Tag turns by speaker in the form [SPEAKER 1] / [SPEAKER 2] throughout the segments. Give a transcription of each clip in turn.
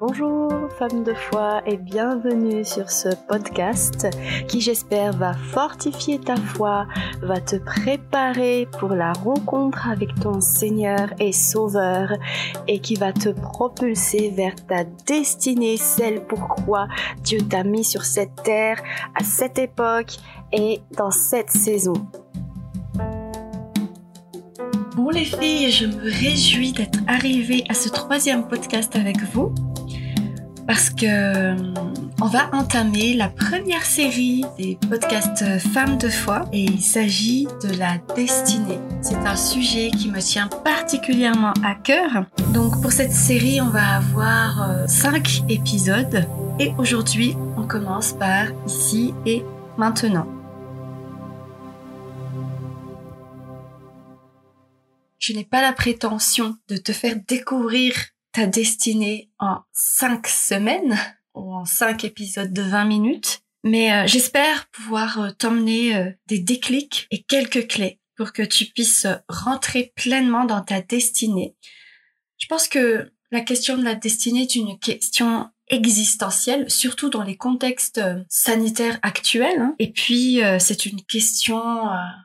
[SPEAKER 1] Bonjour femmes de foi et bienvenue sur ce podcast qui j'espère va fortifier ta foi, va te préparer pour la rencontre avec ton Seigneur et Sauveur et qui va te propulser vers ta destinée, celle pourquoi Dieu t'a mis sur cette terre à cette époque et dans cette saison. Bon les filles, je me réjouis d'être arrivée à ce troisième podcast avec vous parce que euh, on va entamer la première série des podcasts Femmes de foi et il s'agit de la destinée. C'est un sujet qui me tient particulièrement à cœur. Donc pour cette série, on va avoir euh, cinq épisodes et aujourd'hui, on commence par ici et maintenant. Je n'ai pas la prétention de te faire découvrir ta destinée en cinq semaines ou en cinq épisodes de 20 minutes. Mais euh, j'espère pouvoir euh, t'emmener euh, des déclics et quelques clés pour que tu puisses rentrer pleinement dans ta destinée. Je pense que la question de la destinée est une question existentielle, surtout dans les contextes sanitaires actuels. Hein. Et puis, c'est une question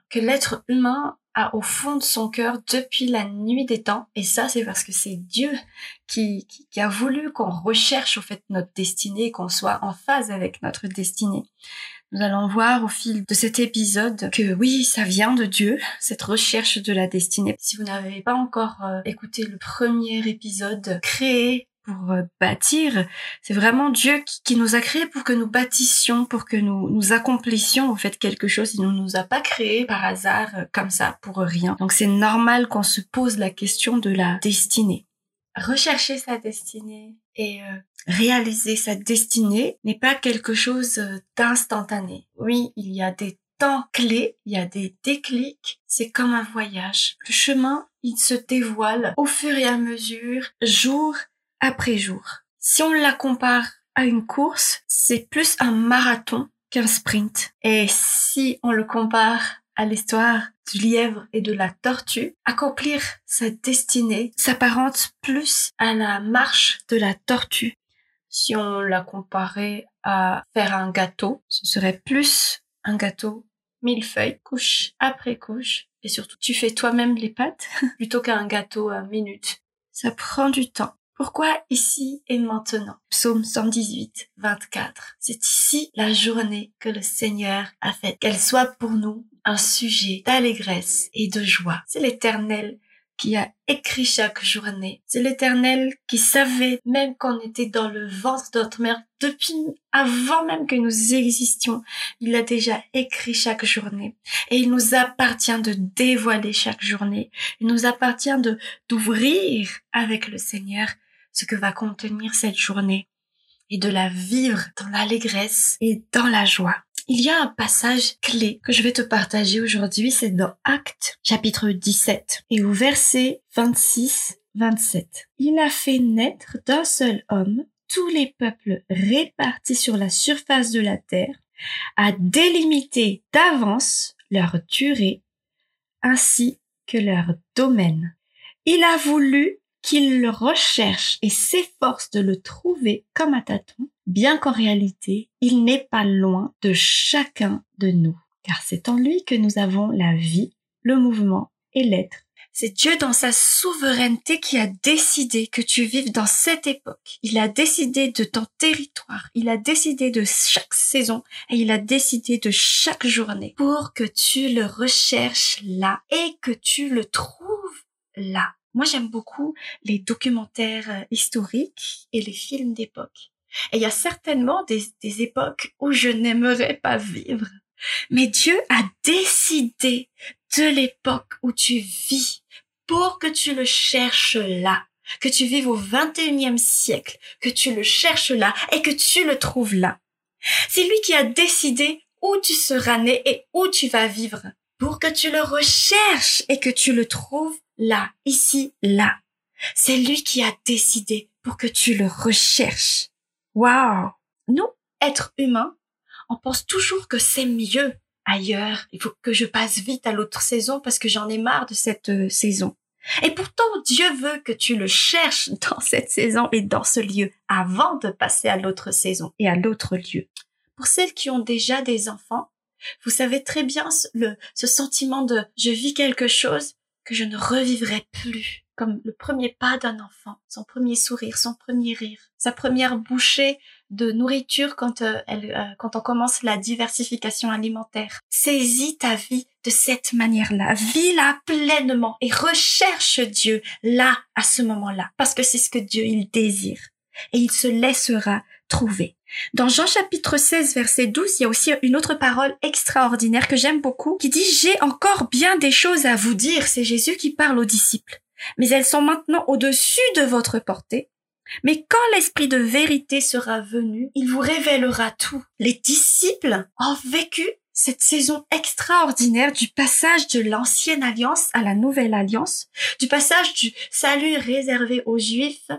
[SPEAKER 1] que l'être humain au fond de son cœur depuis la nuit des temps. Et ça, c'est parce que c'est Dieu qui, qui, a voulu qu'on recherche au fait notre destinée, qu'on soit en phase avec notre destinée. Nous allons voir au fil de cet épisode que oui, ça vient de Dieu, cette recherche de la destinée. Si vous n'avez pas encore euh, écouté le premier épisode, créé pour euh, bâtir. C'est vraiment Dieu qui, nous a créés pour que nous bâtissions, pour que nous, nous accomplissions en fait quelque chose. Il ne nous a pas créés par hasard euh, comme ça pour rien. Donc c'est normal qu'on se pose la question de la destinée. Rechercher sa destinée et euh, réaliser sa destinée n'est pas quelque chose d'instantané. Oui, il y a des temps clés, il y a des déclics, c'est comme un voyage. Le chemin, il se dévoile au fur et à mesure, jour après jour. Si on la compare à une course, c'est plus un marathon qu'un sprint. Et si on le compare à l'histoire du lièvre et de la tortue, accomplir sa destinée s'apparente plus à la marche de la tortue. Si on la comparait à faire un gâteau, ce serait plus un gâteau mille feuilles, couche après couche, et surtout tu fais toi-même les pâtes plutôt qu'un gâteau à minute. Ça prend du temps. Pourquoi ici et maintenant? Psaume 118, 24. C'est ici la journée que le Seigneur a faite. Qu'elle soit pour nous un sujet d'allégresse et de joie. C'est l'Éternel qui a écrit chaque journée. C'est l'Éternel qui savait même qu'on était dans le ventre de notre mère depuis avant même que nous existions. Il a déjà écrit chaque journée. Et il nous appartient de dévoiler chaque journée. Il nous appartient de d'ouvrir avec le Seigneur ce que va contenir cette journée et de la vivre dans l'allégresse et dans la joie. Il y a un passage clé que je vais te partager aujourd'hui, c'est dans Actes chapitre 17 et au verset 26-27. Il a fait naître d'un seul homme tous les peuples répartis sur la surface de la terre, a délimité d'avance leur durée ainsi que leur domaine. Il a voulu qu'il le recherche et s'efforce de le trouver comme à tâtons, bien qu'en réalité, il n'est pas loin de chacun de nous, car c'est en lui que nous avons la vie, le mouvement et l'être. C'est Dieu dans sa souveraineté qui a décidé que tu vives dans cette époque. Il a décidé de ton territoire. Il a décidé de chaque saison et il a décidé de chaque journée pour que tu le recherches là et que tu le trouves là. Moi, j'aime beaucoup les documentaires euh, historiques et les films d'époque. Et il y a certainement des, époques où je n'aimerais pas vivre. Mais Dieu a décidé de l'époque où tu vis pour que tu le cherches là, que tu vives au 21e siècle, que tu le cherches là et que tu le trouves là. C'est lui qui a décidé où tu seras né et où tu vas vivre pour que tu le recherches et que tu le trouves là, ici, là. C'est lui qui a décidé pour que tu le recherches. Waouh! Nous, êtres humains, on pense toujours que c'est mieux ailleurs. Il faut que je passe vite à l'autre saison parce que j'en ai marre de cette euh, saison. Et pourtant, Dieu veut que tu le cherches dans cette saison et dans ce lieu avant de passer à l'autre saison et à l'autre lieu. Pour celles qui ont déjà des enfants, vous savez très bien le, ce sentiment de je vis quelque chose que je ne revivrai plus, comme le premier pas d'un enfant, son premier sourire, son premier rire, sa première bouchée de nourriture quand euh, elle, euh, quand on commence la diversification alimentaire. Saisis ta vie de cette manière-là, vis-la pleinement et recherche Dieu là à ce moment-là, parce que c'est ce que Dieu il désire et il se laissera trouver. Dans Jean chapitre 16 verset 12, il y a aussi une autre parole extraordinaire que j'aime beaucoup qui dit j'ai encore bien des choses à vous dire. C'est Jésus qui parle aux disciples. Mais elles sont maintenant au-dessus de votre portée. Mais quand l'esprit de vérité sera venu, il vous révélera tout. Les disciples ont vécu cette saison extraordinaire du passage de l'ancienne alliance à la nouvelle alliance, du passage du salut réservé aux juifs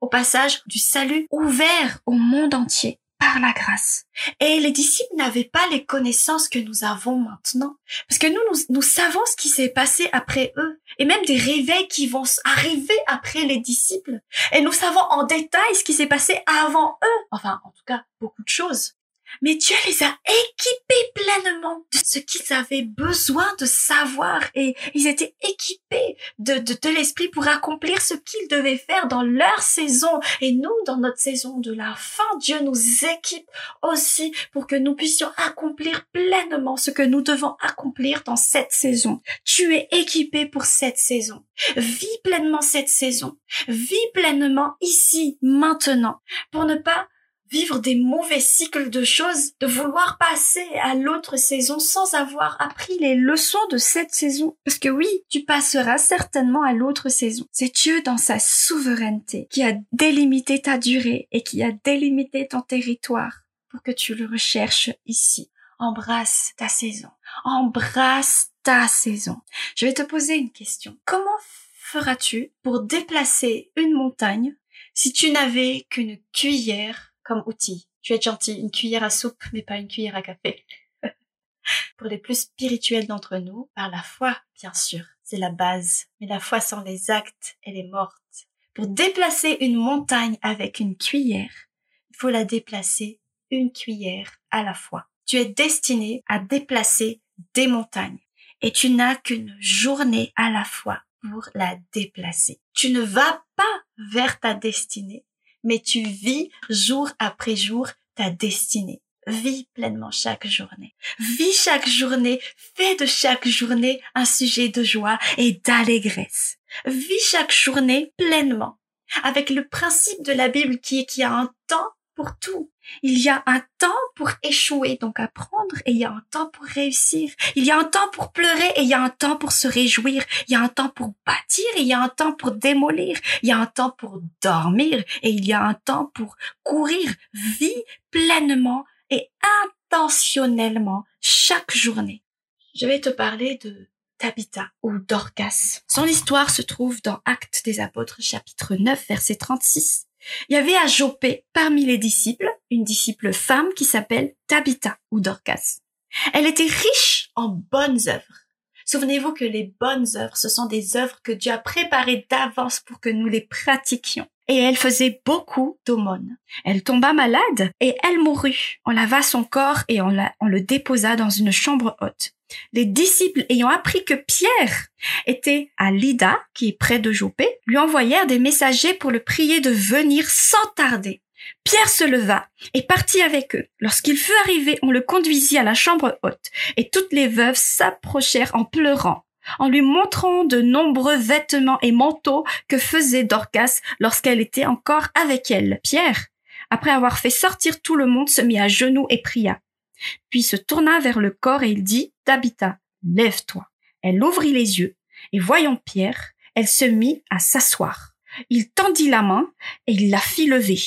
[SPEAKER 1] au passage du salut ouvert au monde entier par la grâce. Et les disciples n'avaient pas les connaissances que nous avons maintenant. Parce que nous, nous, savons ce qui s'est passé après eux. Et même des réveils qui vont arriver après les disciples. Et nous savons en détail ce qui s'est passé avant eux. Enfin, en tout cas, beaucoup de choses. Mais Dieu les a équipés pleinement de ce qu'ils avaient besoin de savoir et ils étaient équipés de, de, l'esprit pour accomplir ce qu'ils devaient faire dans leur saison. Et nous, dans notre saison de la fin, Dieu nous équipe aussi pour que nous puissions accomplir pleinement ce que nous devons accomplir dans cette saison. Tu es équipé pour cette saison. Vis pleinement cette saison. Vis pleinement ici, maintenant, pour ne pas vivre des mauvais cycles de choses, de vouloir passer à l'autre saison sans avoir appris les leçons de cette saison. Parce que oui, tu passeras certainement à l'autre saison. C'est Dieu dans sa souveraineté qui a délimité ta durée et qui a délimité ton territoire pour que tu le recherches ici. Embrasse ta saison. Embrasse ta saison. Je vais te poser une question. Comment feras-tu pour déplacer une montagne si tu n'avais qu'une cuillère comme outil. Tu es gentil, une cuillère à soupe, mais pas une cuillère à café. Pour les plus spirituels d'entre nous, par la foi, bien sûr, c'est la base. Mais la foi sans les actes, elle est morte. Pour déplacer une montagne avec une cuillère, il faut la déplacer une cuillère à la fois. Tu es destiné à déplacer des montagnes et tu n'as qu'une journée à la fois pour la déplacer. Tu ne vas pas vers ta destinée, mais tu vis jour après jour ta destinée. Vis pleinement chaque journée. Vis chaque journée. Fais de chaque journée un sujet de joie et d'allégresse. Vis chaque journée pleinement. Avec le principe de la Bible qui est qu'il y a un temps pour tout. Il y a un temps pour échouer, donc apprendre, et il y a un temps pour réussir. Il y a un temps pour pleurer, et il y a un temps pour se réjouir. Il y a un temps pour bâtir, et il y a un temps pour démolir. Il y a un temps pour dormir, et il y a un temps pour courir. Vie pleinement et intentionnellement chaque journée. Je vais te parler de Tabitha ou Dorcas. Son histoire se trouve dans Actes des Apôtres chapitre 9 verset 36 il y avait à Jopé, parmi les disciples, une disciple femme qui s'appelle Tabitha ou Dorcas. Elle était riche en bonnes œuvres. Souvenez-vous que les bonnes œuvres, ce sont des œuvres que Dieu a préparées d'avance pour que nous les pratiquions. Et elle faisait beaucoup d'aumônes. Elle tomba malade et elle mourut. On lava son corps et on, on le déposa dans une chambre haute. Les disciples ayant appris que Pierre était à Lydda, qui est près de Jopé, lui envoyèrent des messagers pour le prier de venir sans tarder. Pierre se leva et partit avec eux. Lorsqu'il fut arrivé, on le conduisit à la chambre haute, et toutes les veuves s'approchèrent en pleurant, en lui montrant de nombreux vêtements et manteaux que faisait Dorcas lorsqu'elle était encore avec elle. Pierre, après avoir fait sortir tout le monde, se mit à genoux et pria puis se tourna vers le corps et il dit, Tabitha, lève-toi. Elle ouvrit les yeux, et voyant Pierre, elle se mit à s'asseoir. Il tendit la main, et il la fit lever.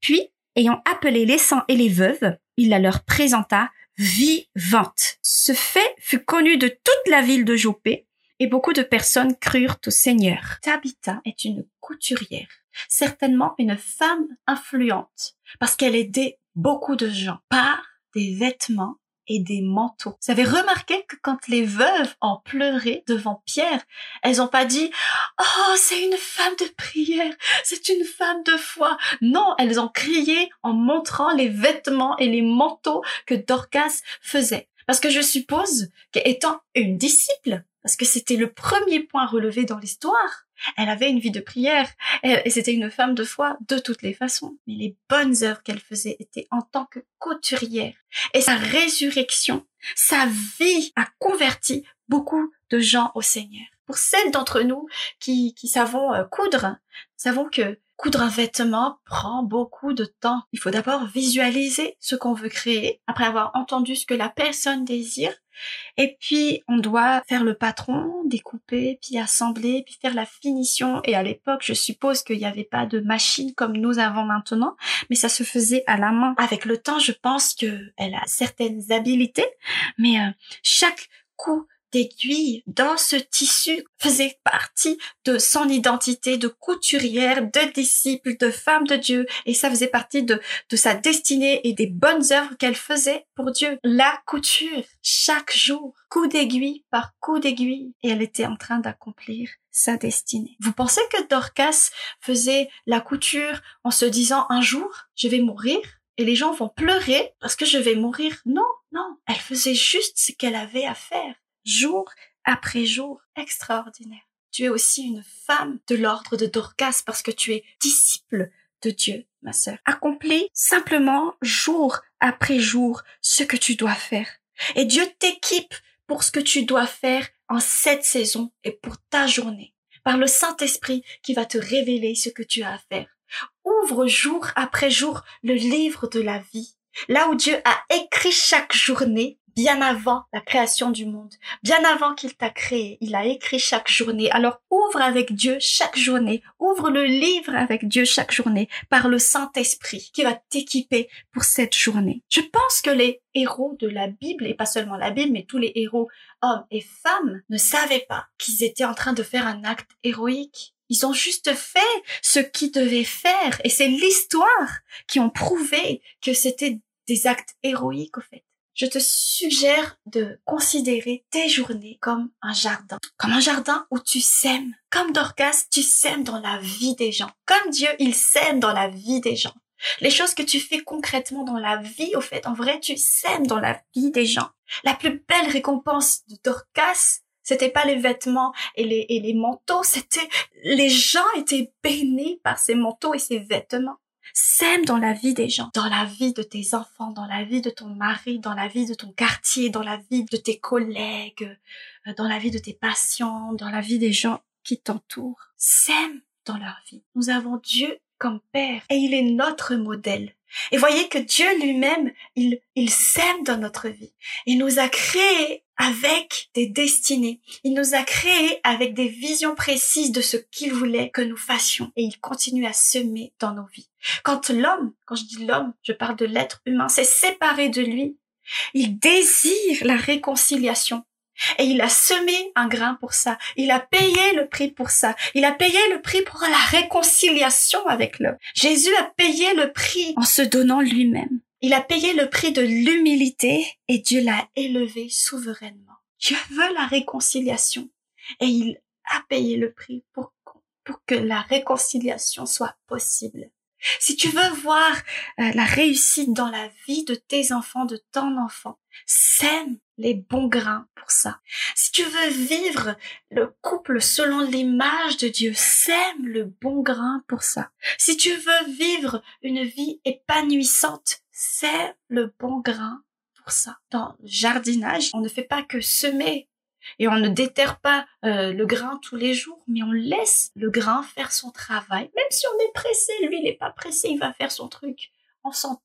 [SPEAKER 1] Puis, ayant appelé les saints et les veuves, il la leur présenta vivante. Ce fait fut connu de toute la ville de Jopé, et beaucoup de personnes crurent au Seigneur. Tabitha est une couturière, certainement une femme influente, parce qu'elle aidait beaucoup de gens par des vêtements et des manteaux. Vous avez remarqué que quand les veuves ont pleuré devant Pierre, elles n'ont pas dit « Oh, c'est une femme de prière, c'est une femme de foi ». Non, elles ont crié en montrant les vêtements et les manteaux que Dorcas faisait. Parce que je suppose qu'étant une disciple, parce que c'était le premier point relevé dans l'histoire, elle avait une vie de prière et c'était une femme de foi de toutes les façons. Mais les bonnes œuvres qu'elle faisait étaient en tant que couturière. Et sa résurrection, sa vie a converti beaucoup de gens au Seigneur. Pour celles d'entre nous qui, qui savons euh, coudre, savons que coudre un vêtement prend beaucoup de temps. Il faut d'abord visualiser ce qu'on veut créer, après avoir entendu ce que la personne désire, et puis, on doit faire le patron, découper, puis assembler, puis faire la finition. Et à l'époque, je suppose qu'il n'y avait pas de machine comme nous avons maintenant, mais ça se faisait à la main. Avec le temps, je pense qu'elle a certaines habilités, mais euh, chaque coup d'aiguille dans ce tissu faisait partie de son identité de couturière, de disciple, de femme de Dieu, et ça faisait partie de, de sa destinée et des bonnes œuvres qu'elle faisait pour Dieu. La couture, chaque jour, coup d'aiguille par coup d'aiguille, et elle était en train d'accomplir sa destinée. Vous pensez que Dorcas faisait la couture en se disant un jour, je vais mourir? Et les gens vont pleurer parce que je vais mourir? Non, non. Elle faisait juste ce qu'elle avait à faire jour après jour extraordinaire. Tu es aussi une femme de l'ordre de Dorcas parce que tu es disciple de Dieu, ma sœur. Accomplis simplement jour après jour ce que tu dois faire. Et Dieu t'équipe pour ce que tu dois faire en cette saison et pour ta journée. Par le Saint-Esprit qui va te révéler ce que tu as à faire. Ouvre jour après jour le livre de la vie. Là où Dieu a écrit chaque journée bien avant la création du monde, bien avant qu'il t'a créé, il a écrit chaque journée. Alors ouvre avec Dieu chaque journée, ouvre le livre avec Dieu chaque journée par le Saint-Esprit qui va t'équiper pour cette journée. Je pense que les héros de la Bible, et pas seulement la Bible, mais tous les héros, hommes et femmes, ne savaient pas qu'ils étaient en train de faire un acte héroïque. Ils ont juste fait ce qu'ils devaient faire, et c'est l'histoire qui ont prouvé que c'était des actes héroïques, au fait je te suggère de considérer tes journées comme un jardin. Comme un jardin où tu sèmes. Comme Dorcas, tu sèmes dans la vie des gens. Comme Dieu, il sème dans la vie des gens. Les choses que tu fais concrètement dans la vie, au fait, en vrai, tu sèmes dans la vie des gens. La plus belle récompense de Dorcas, c'était pas les vêtements et les, et les manteaux, c'était les gens étaient bénis par ces manteaux et ces vêtements. Sème dans la vie des gens, dans la vie de tes enfants, dans la vie de ton mari, dans la vie de ton quartier, dans la vie de tes collègues, euh, dans la vie de tes patients, dans la vie des gens qui t'entourent. Sème dans leur vie. Nous avons Dieu comme Père et il est notre modèle. Et voyez que Dieu lui-même, il, il sème dans notre vie. Il nous a créés avec des destinées. Il nous a créés avec des visions précises de ce qu'il voulait que nous fassions. Et il continue à semer dans nos vies. Quand l'homme, quand je dis l'homme, je parle de l'être humain, s'est séparé de lui, il désire la réconciliation. Et il a semé un grain pour ça. Il a payé le prix pour ça. Il a payé le prix pour la réconciliation avec l'homme. Jésus a payé le prix en se donnant lui-même. Il a payé le prix de l'humilité et Dieu l'a élevé souverainement. Dieu veut la réconciliation et il a payé le prix pour, que la réconciliation soit possible. Si tu veux voir euh, la réussite dans la vie de tes enfants, de ton enfant, sème les bons grains pour ça. Si tu veux vivre le couple selon l'image de Dieu, sème le bon grain pour ça. Si tu veux vivre une vie épanouissante, sème le bon grain pour ça. Dans le jardinage, on ne fait pas que semer et on ne déterre pas euh, le grain tous les jours, mais on laisse le grain faire son travail. Même si on est pressé, lui, il n'est pas pressé, il va faire son truc en son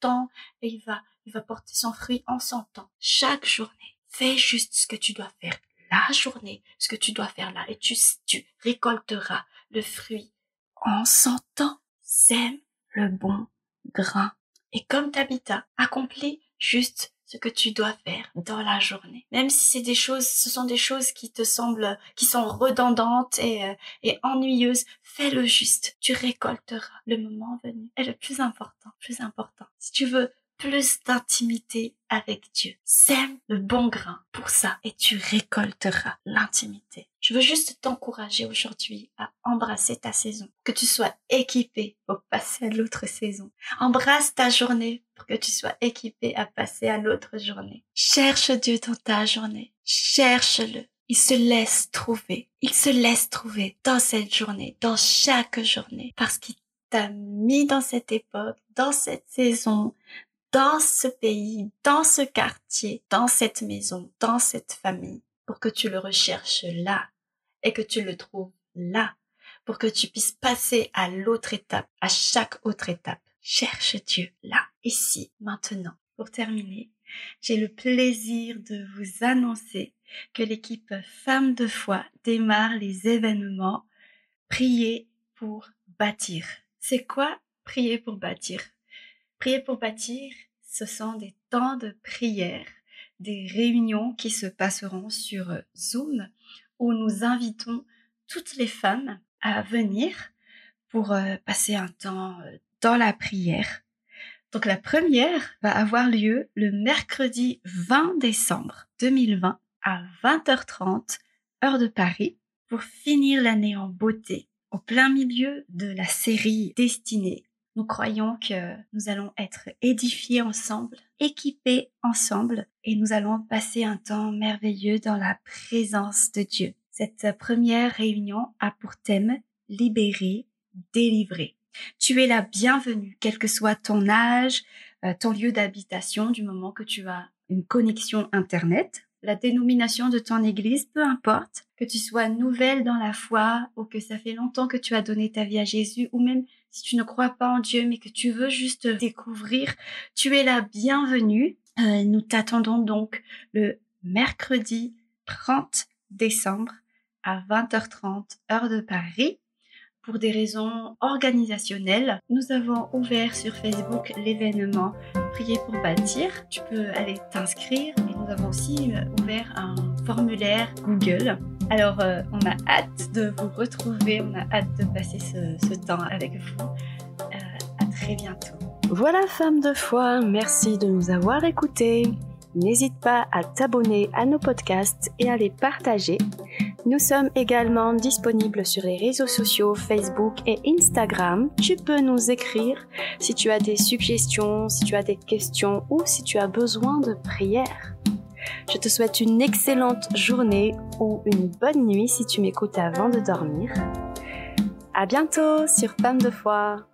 [SPEAKER 1] et il va, il va porter son fruit en son. Chaque journée, fais juste ce que tu dois faire la journée, ce que tu dois faire là, et tu, tu récolteras le fruit en son temps. Sème le bon grain. Et comme t'habitas, accomplis juste ce que tu dois faire dans la journée. Même si c'est des choses, ce sont des choses qui te semblent, qui sont redondantes et, euh, et ennuyeuses, fais-le juste. Tu récolteras le moment venu. Et le plus important, plus important, si tu veux plus d'intimité avec Dieu. Sème le bon grain pour ça et tu récolteras l'intimité. Je veux juste t'encourager aujourd'hui à embrasser ta saison, que tu sois équipé pour passer à l'autre saison. Embrasse ta journée pour que tu sois équipé à passer à l'autre journée. Cherche Dieu dans ta journée. Cherche-le. Il se laisse trouver. Il se laisse trouver dans cette journée, dans chaque journée, parce qu'il t'a mis dans cette époque, dans cette saison, dans ce pays, dans ce quartier, dans cette maison, dans cette famille, pour que tu le recherches là et que tu le trouves là, pour que tu puisses passer à l'autre étape, à chaque autre étape. Cherche Dieu là, ici, maintenant. Pour terminer, j'ai le plaisir de vous annoncer que l'équipe Femmes de foi démarre les événements Prier pour bâtir. C'est quoi prier pour bâtir? Prier pour bâtir, ce sont des temps de prière, des réunions qui se passeront sur Zoom où nous invitons toutes les femmes à venir pour euh, passer un temps euh, dans la prière. Donc la première va avoir lieu le mercredi 20 décembre 2020 à 20h30 heure de Paris pour finir l'année en beauté au plein milieu de la série Destinée. Nous croyons que nous allons être édifiés ensemble, équipés ensemble, et nous allons passer un temps merveilleux dans la présence de Dieu. Cette première réunion a pour thème libérer, délivrer. Tu es la bienvenue, quel que soit ton âge, euh, ton lieu d'habitation, du moment que tu as une connexion Internet la dénomination de ton église, peu importe, que tu sois nouvelle dans la foi ou que ça fait longtemps que tu as donné ta vie à Jésus ou même si tu ne crois pas en Dieu mais que tu veux juste découvrir, tu es la bienvenue. Euh, nous t'attendons donc le mercredi 30 décembre à 20h30 heure de Paris pour des raisons organisationnelles, nous avons ouvert sur Facebook l'événement Prier pour bâtir. Tu peux aller t'inscrire et nous avons aussi euh, ouvert un formulaire Google. Alors, euh, on a hâte de vous retrouver, on a hâte de passer ce, temps avec vous. À très bientôt.
[SPEAKER 2] Voilà, femme de foi, merci de nous avoir écoutés. N'hésite pas à t'abonner à nos podcasts et à les partager. Nous sommes également disponibles sur les réseaux sociaux Facebook et Instagram. Tu peux nous écrire si tu as des suggestions, si tu as des questions ou si tu as besoin de prière. Je te souhaite une excellente journée ou une bonne nuit si tu m'écoutes avant de dormir. À bientôt sur Femme de foi.